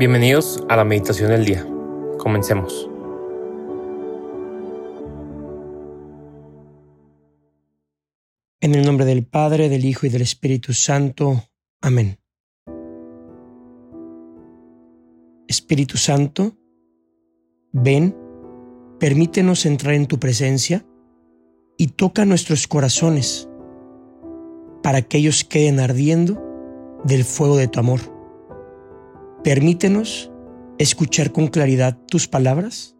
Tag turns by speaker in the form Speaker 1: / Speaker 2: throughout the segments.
Speaker 1: Bienvenidos a la meditación del día. Comencemos.
Speaker 2: En el nombre del Padre, del Hijo y del Espíritu Santo. Amén. Espíritu Santo, ven, permítenos entrar en tu presencia y toca nuestros corazones para que ellos queden ardiendo del fuego de tu amor Permítenos escuchar con claridad tus palabras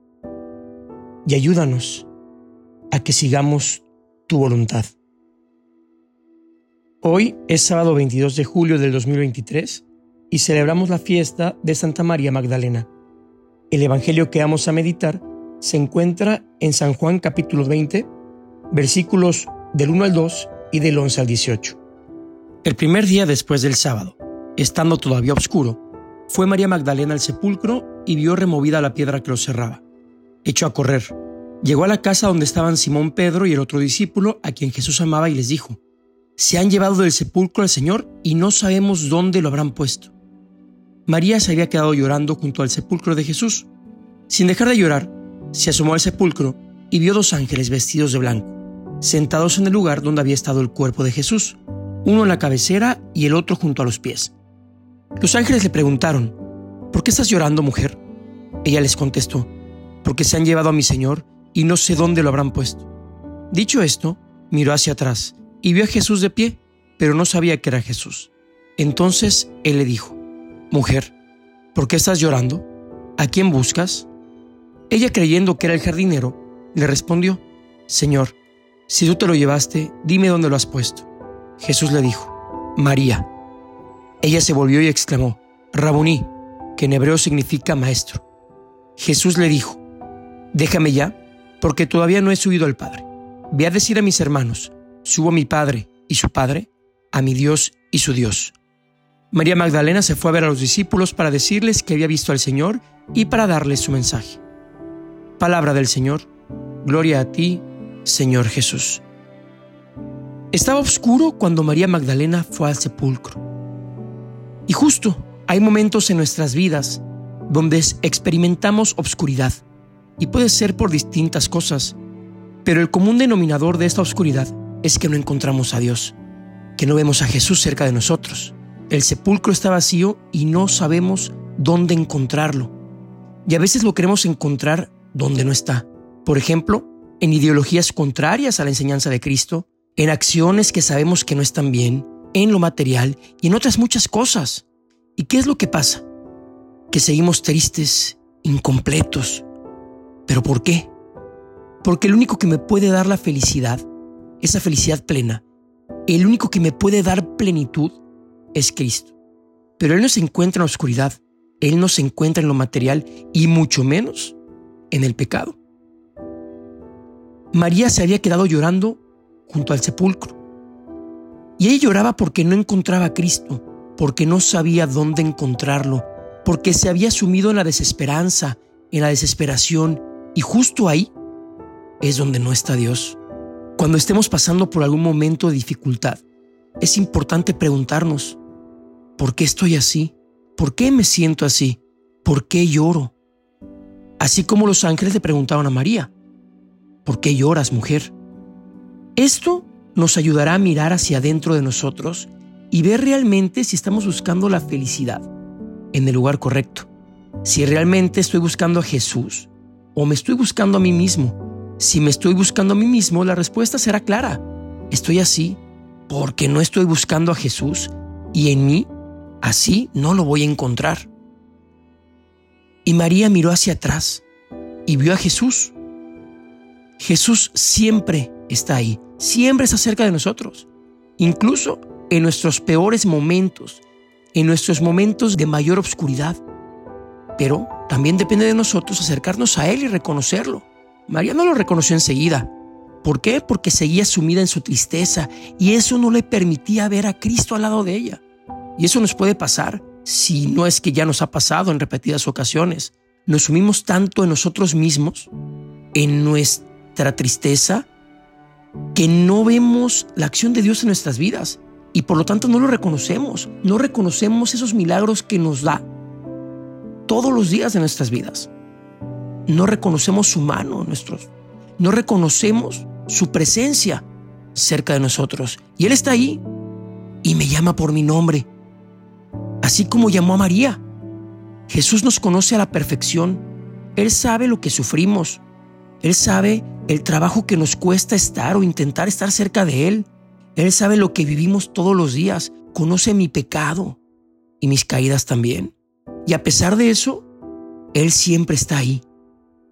Speaker 2: y ayúdanos a que sigamos tu voluntad. Hoy es sábado 22 de julio del 2023 y celebramos la fiesta de Santa María Magdalena. El Evangelio que vamos a meditar se encuentra en San Juan capítulo 20, versículos del 1 al 2 y del 11 al 18. El primer día después del sábado, estando todavía oscuro, fue María Magdalena al sepulcro y vio removida la piedra que lo cerraba. Echó a correr. Llegó a la casa donde estaban Simón Pedro y el otro discípulo a quien Jesús amaba y les dijo, Se han llevado del sepulcro al Señor y no sabemos dónde lo habrán puesto. María se había quedado llorando junto al sepulcro de Jesús. Sin dejar de llorar, se asomó al sepulcro y vio dos ángeles vestidos de blanco, sentados en el lugar donde había estado el cuerpo de Jesús, uno en la cabecera y el otro junto a los pies. Los ángeles le preguntaron, ¿por qué estás llorando, mujer? Ella les contestó, porque se han llevado a mi Señor y no sé dónde lo habrán puesto. Dicho esto, miró hacia atrás y vio a Jesús de pie, pero no sabía que era Jesús. Entonces él le dijo, Mujer, ¿por qué estás llorando? ¿A quién buscas? Ella creyendo que era el jardinero, le respondió, Señor, si tú te lo llevaste, dime dónde lo has puesto. Jesús le dijo, María. Ella se volvió y exclamó, Rabuní, que en hebreo significa maestro. Jesús le dijo, Déjame ya, porque todavía no he subido al Padre. Ve a decir a mis hermanos, subo a mi Padre y su Padre, a mi Dios y su Dios. María Magdalena se fue a ver a los discípulos para decirles que había visto al Señor y para darles su mensaje. Palabra del Señor, gloria a ti, Señor Jesús. Estaba oscuro cuando María Magdalena fue al sepulcro. Y justo hay momentos en nuestras vidas donde experimentamos obscuridad, y puede ser por distintas cosas, pero el común denominador de esta oscuridad es que no encontramos a Dios, que no vemos a Jesús cerca de nosotros. El sepulcro está vacío y no sabemos dónde encontrarlo. Y a veces lo queremos encontrar donde no está. Por ejemplo, en ideologías contrarias a la enseñanza de Cristo, en acciones que sabemos que no están bien, en lo material y en otras muchas cosas. ¿Y qué es lo que pasa? Que seguimos tristes, incompletos. ¿Pero por qué? Porque el único que me puede dar la felicidad, esa felicidad plena, el único que me puede dar plenitud es Cristo. Pero Él no se encuentra en la oscuridad, Él no se encuentra en lo material y mucho menos en el pecado. María se había quedado llorando junto al sepulcro y ella lloraba porque no encontraba a Cristo, porque no sabía dónde encontrarlo, porque se había sumido en la desesperanza, en la desesperación, y justo ahí es donde no está Dios. Cuando estemos pasando por algún momento de dificultad, es importante preguntarnos, ¿por qué estoy así? ¿Por qué me siento así? ¿Por qué lloro? Así como los ángeles le preguntaron a María, ¿por qué lloras, mujer? Esto nos ayudará a mirar hacia adentro de nosotros y ver realmente si estamos buscando la felicidad en el lugar correcto. Si realmente estoy buscando a Jesús o me estoy buscando a mí mismo. Si me estoy buscando a mí mismo, la respuesta será clara. Estoy así porque no estoy buscando a Jesús y en mí así no lo voy a encontrar. Y María miró hacia atrás y vio a Jesús. Jesús siempre está ahí siempre está cerca de nosotros, incluso en nuestros peores momentos, en nuestros momentos de mayor obscuridad. Pero también depende de nosotros acercarnos a Él y reconocerlo. María no lo reconoció enseguida. ¿Por qué? Porque seguía sumida en su tristeza y eso no le permitía ver a Cristo al lado de ella. Y eso nos puede pasar si no es que ya nos ha pasado en repetidas ocasiones. Nos sumimos tanto en nosotros mismos, en nuestra tristeza, que no vemos la acción de Dios en nuestras vidas y por lo tanto no lo reconocemos, no reconocemos esos milagros que nos da. todos los días de nuestras vidas. No reconocemos su mano, nuestros, no reconocemos su presencia cerca de nosotros. Y Él está ahí y me llama por mi nombre, así como llamó a María. Jesús nos conoce a la perfección. Él sabe lo que sufrimos. Él sabe el trabajo que nos cuesta estar o intentar estar cerca de Él. Él sabe lo que vivimos todos los días. Conoce mi pecado y mis caídas también. Y a pesar de eso, Él siempre está ahí,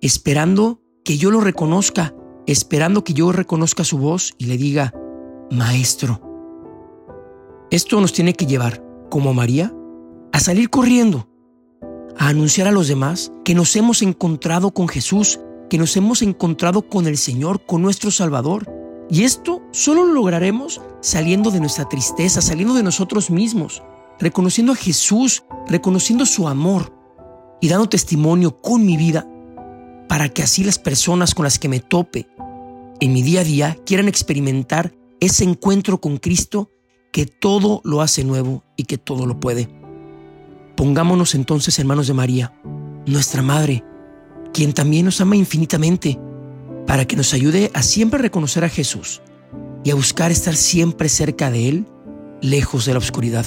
Speaker 2: esperando que yo lo reconozca, esperando que yo reconozca su voz y le diga, Maestro. Esto nos tiene que llevar, como María, a salir corriendo, a anunciar a los demás que nos hemos encontrado con Jesús, que nos hemos encontrado con el Señor, con nuestro Salvador. Y esto solo lo lograremos saliendo de nuestra tristeza, saliendo de nosotros mismos, reconociendo a Jesús, reconociendo su amor y dando testimonio con mi vida para que así las personas con las que me tope en mi día a día quieran experimentar ese encuentro con Cristo que todo lo hace nuevo y que todo lo puede. Pongámonos entonces en manos de María, nuestra Madre, quien también nos ama infinitamente, para que nos ayude a siempre reconocer a Jesús y a buscar estar siempre cerca de Él, lejos de la oscuridad.